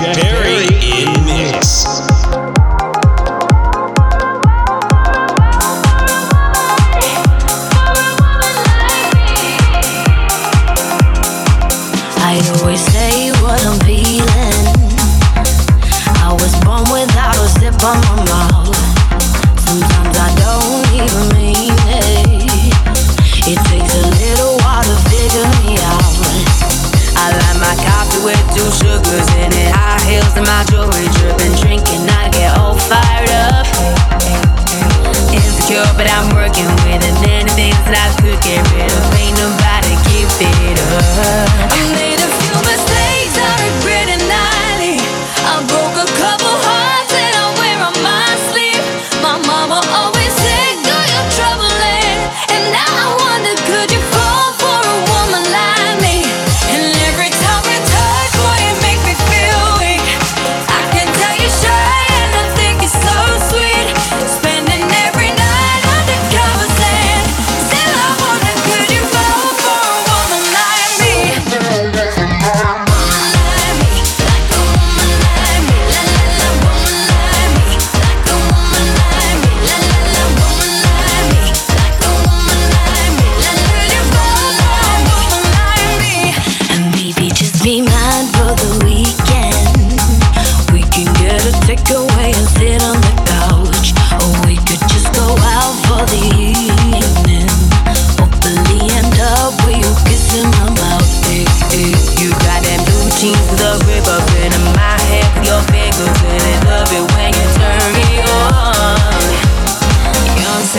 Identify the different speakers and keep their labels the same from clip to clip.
Speaker 1: Jack,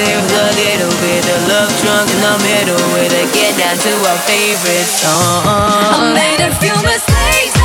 Speaker 1: seems a little bit of love drunk in the middle. with to get down to our favorite song. I made a few mistakes.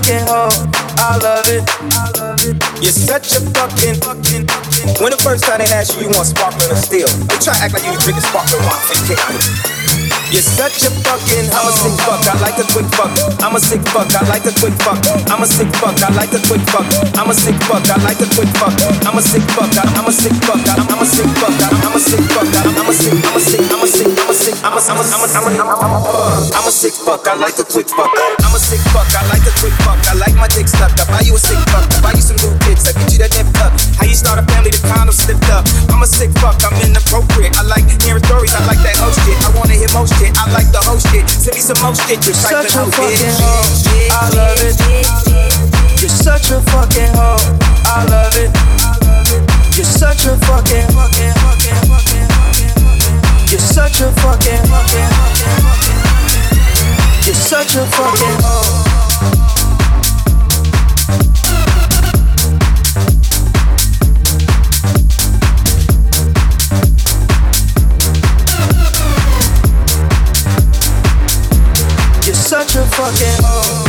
Speaker 2: Fucking
Speaker 3: hoe. I love it. You're such a fucking fucking. When the
Speaker 2: first time they asked you, you want sparkling or still? They try to act like you drinking sparkling wine. You're such a fucking. I'm a sick fuck. I like a quick fuck. I'm a sick fuck. I like a quick fuck. I'm a sick fuck. I like a quick fuck. I'm a sick fuck. I like a quick fuck. I'm a sick fuck. I'm a sick fuck. I'm a sick fuck. I'm a sick fuck. I'm a sick. I'm a sick. I'm a sick. I'm a sick. I'm a. I'm a. I'm a. I'm a. I'm a. Sick fuck. I like a quick fuck. I'm a sick fuck. I like a quick fuck. I like my dick stuck. I buy you a sick fuck. Buy you some new kids. I get you that nip up. How you start a family? The condom slipped up. I'm a sick fuck. I'm inappropriate. I like hearing stories. I like that host shit. I wanna hear most shit. I like the host shit. Send me some most shit. You're
Speaker 3: such a fucking hoe. I love it. You're such a fucking hoe. I love it. You're such a fucking fucking fucking fucking You're such a fucking fucking You're such a fucking hoe. Fucking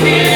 Speaker 4: here.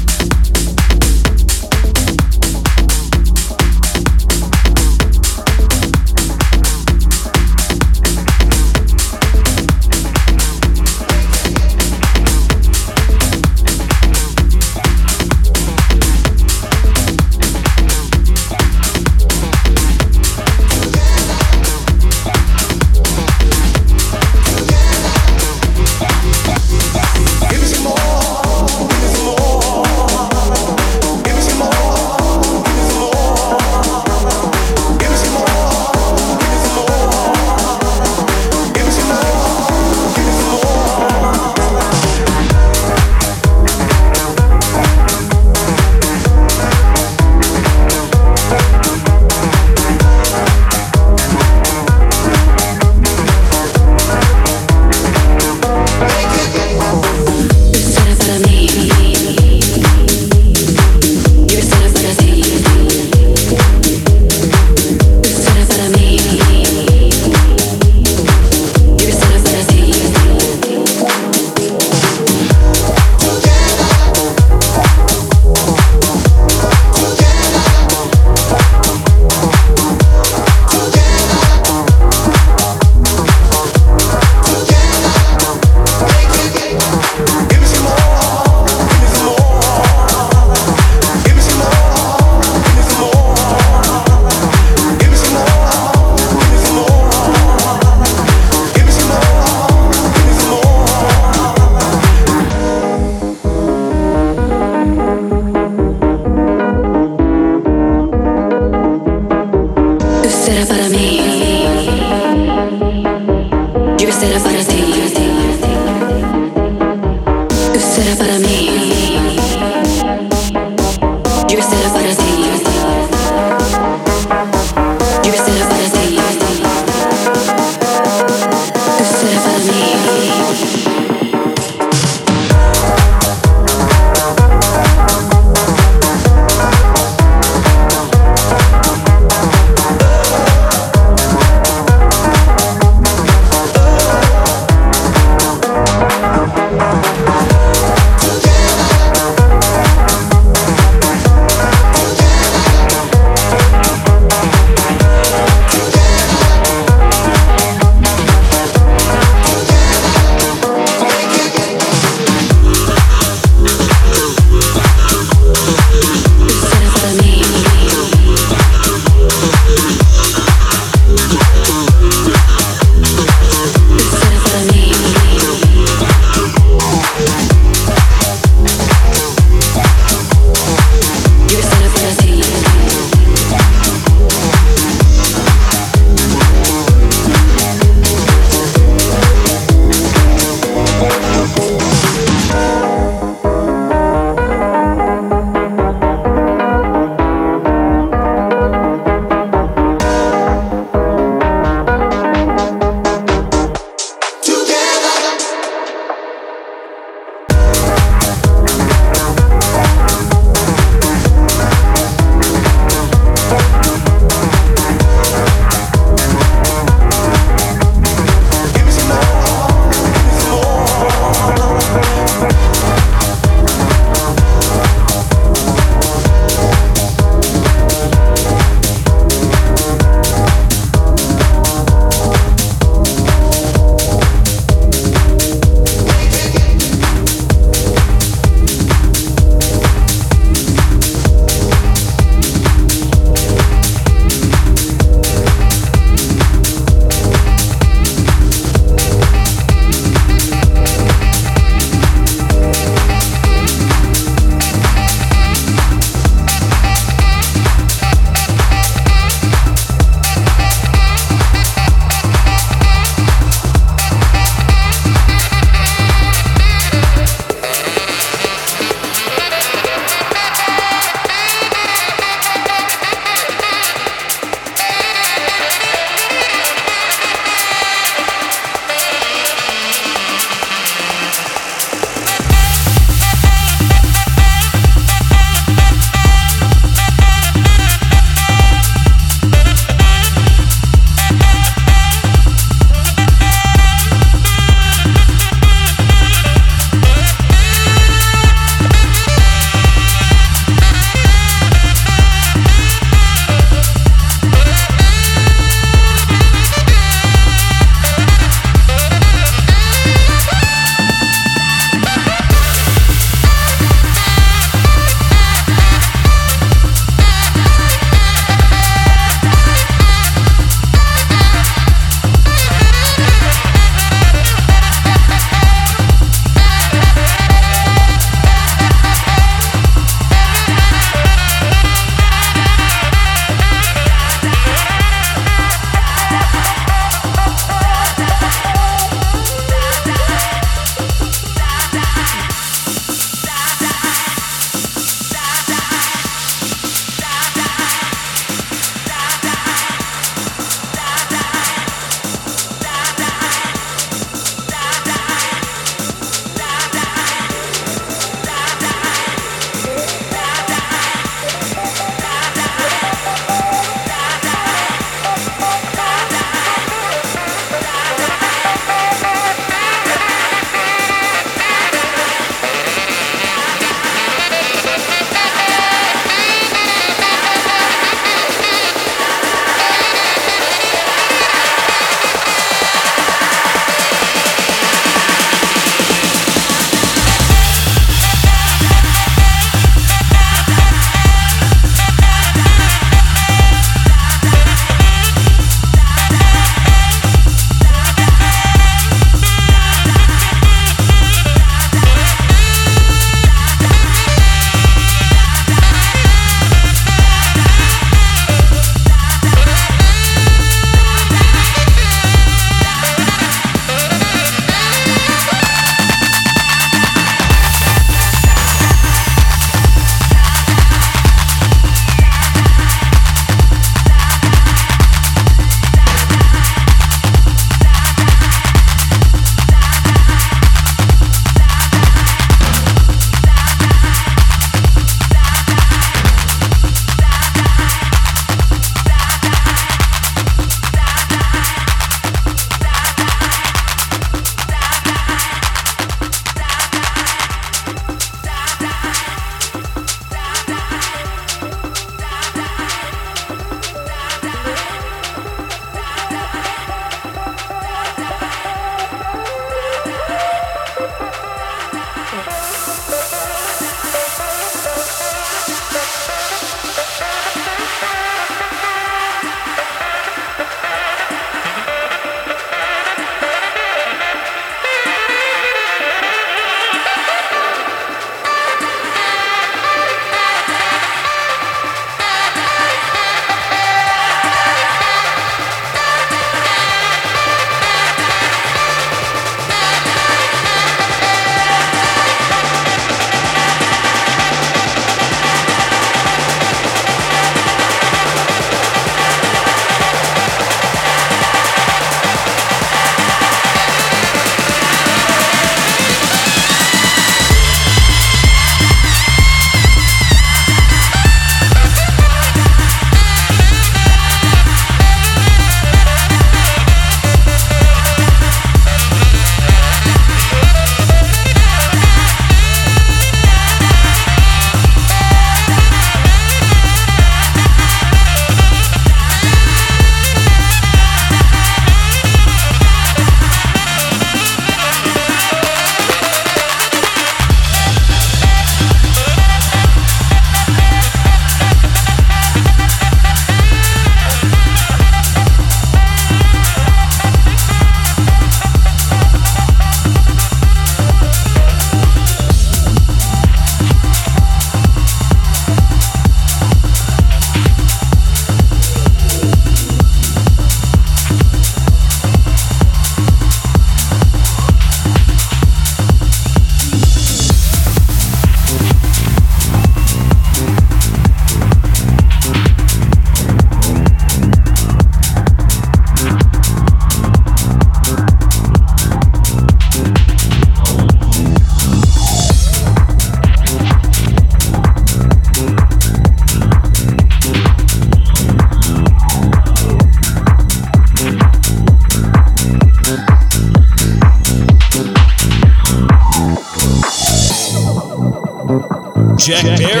Speaker 1: Jack Perry